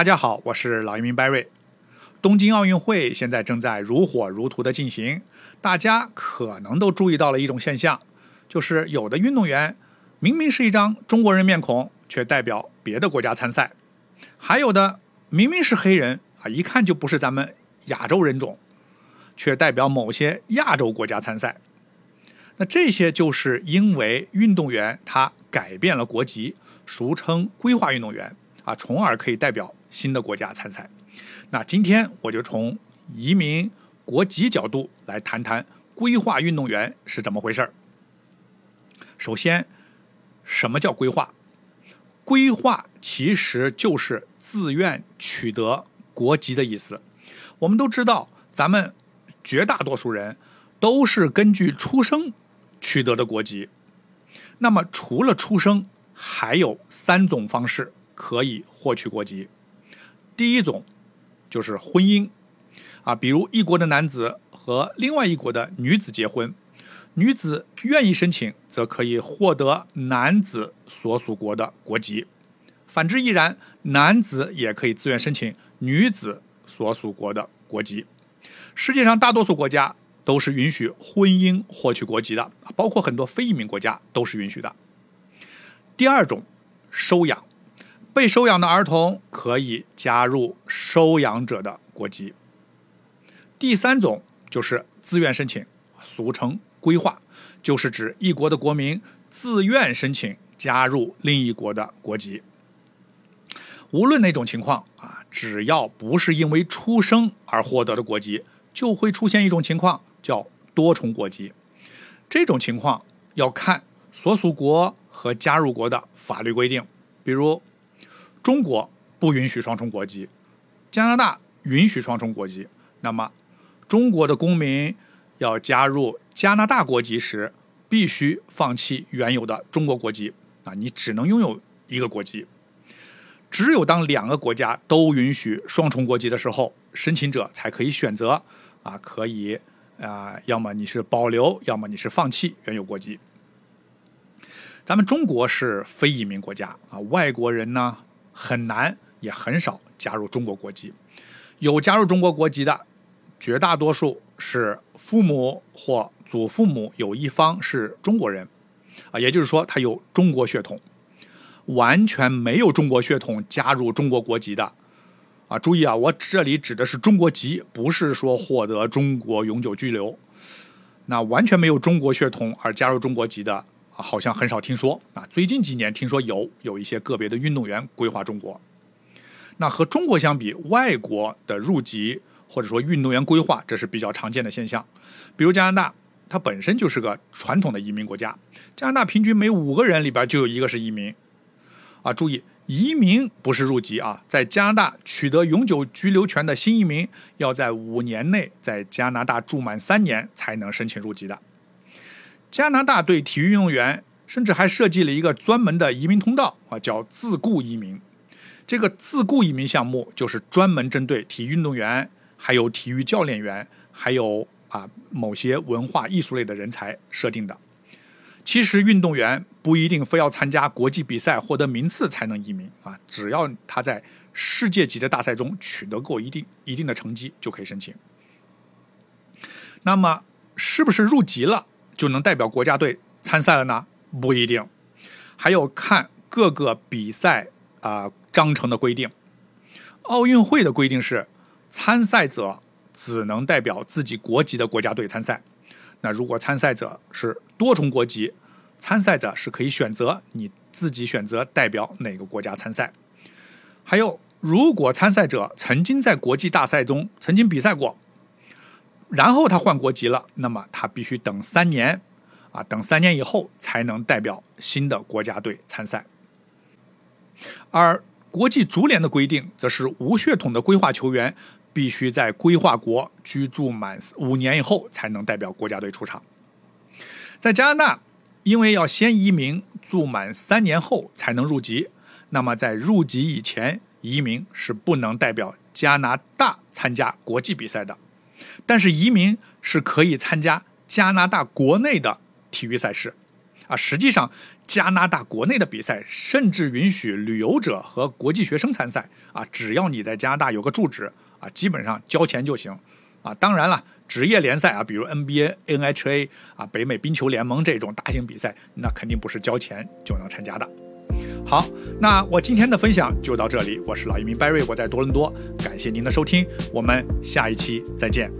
大家好，我是老移民 Barry。东京奥运会现在正在如火如荼的进行，大家可能都注意到了一种现象，就是有的运动员明明是一张中国人面孔，却代表别的国家参赛；还有的明明是黑人啊，一看就不是咱们亚洲人种，却代表某些亚洲国家参赛。那这些就是因为运动员他改变了国籍，俗称规划运动员啊，从而可以代表。新的国家参赛，那今天我就从移民国籍角度来谈谈规划运动员是怎么回事儿。首先，什么叫规划？规划其实就是自愿取得国籍的意思。我们都知道，咱们绝大多数人都是根据出生取得的国籍。那么，除了出生，还有三种方式可以获取国籍。第一种就是婚姻啊，比如一国的男子和另外一国的女子结婚，女子愿意申请，则可以获得男子所属国的国籍；反之亦然，男子也可以自愿申请女子所属国的国籍。世界上大多数国家都是允许婚姻获取国籍的，包括很多非移民国家都是允许的。第二种，收养。被收养的儿童可以加入收养者的国籍。第三种就是自愿申请，俗称规划，就是指一国的国民自愿申请加入另一国的国籍。无论哪种情况啊，只要不是因为出生而获得的国籍，就会出现一种情况叫多重国籍。这种情况要看所属国和加入国的法律规定，比如。中国不允许双重国籍，加拿大允许双重国籍。那么，中国的公民要加入加拿大国籍时，必须放弃原有的中国国籍啊！你只能拥有一个国籍。只有当两个国家都允许双重国籍的时候，申请者才可以选择啊，可以啊，要么你是保留，要么你是放弃原有国籍。咱们中国是非移民国家啊，外国人呢？很难，也很少加入中国国籍。有加入中国国籍的，绝大多数是父母或祖父母有一方是中国人，啊，也就是说他有中国血统。完全没有中国血统加入中国国籍的，啊，注意啊，我这里指的是中国籍，不是说获得中国永久居留。那完全没有中国血统而加入中国籍的。好像很少听说啊，最近几年听说有有一些个别的运动员规划中国。那和中国相比，外国的入籍或者说运动员规划，这是比较常见的现象。比如加拿大，它本身就是个传统的移民国家，加拿大平均每五个人里边就有一个是移民。啊，注意，移民不是入籍啊，在加拿大取得永久居留权的新移民，要在五年内在加拿大住满三年才能申请入籍的。加拿大对体育运动员甚至还设计了一个专门的移民通道啊，叫自雇移民。这个自雇移民项目就是专门针对体育运动员、还有体育教练员、还有啊某些文化艺术类的人才设定的。其实运动员不一定非要参加国际比赛获得名次才能移民啊，只要他在世界级的大赛中取得过一定一定的成绩就可以申请。那么是不是入籍了？就能代表国家队参赛了呢？不一定，还有看各个比赛啊章程的规定。奥运会的规定是，参赛者只能代表自己国籍的国家队参赛。那如果参赛者是多重国籍，参赛者是可以选择你自己选择代表哪个国家参赛。还有，如果参赛者曾经在国际大赛中曾经比赛过。然后他换国籍了，那么他必须等三年，啊，等三年以后才能代表新的国家队参赛。而国际足联的规定则是无血统的规划球员必须在规划国居住满五年以后才能代表国家队出场。在加拿大，因为要先移民住满三年后才能入籍，那么在入籍以前，移民是不能代表加拿大参加国际比赛的。但是移民是可以参加加拿大国内的体育赛事，啊，实际上加拿大国内的比赛甚至允许旅游者和国际学生参赛啊，只要你在加拿大有个住址啊，基本上交钱就行啊。当然了，职业联赛啊，比如 NBA、NHA 啊、北美冰球联盟这种大型比赛，那肯定不是交钱就能参加的。好，那我今天的分享就到这里，我是老移民 Barry，我在多伦多，感谢您的收听，我们下一期再见。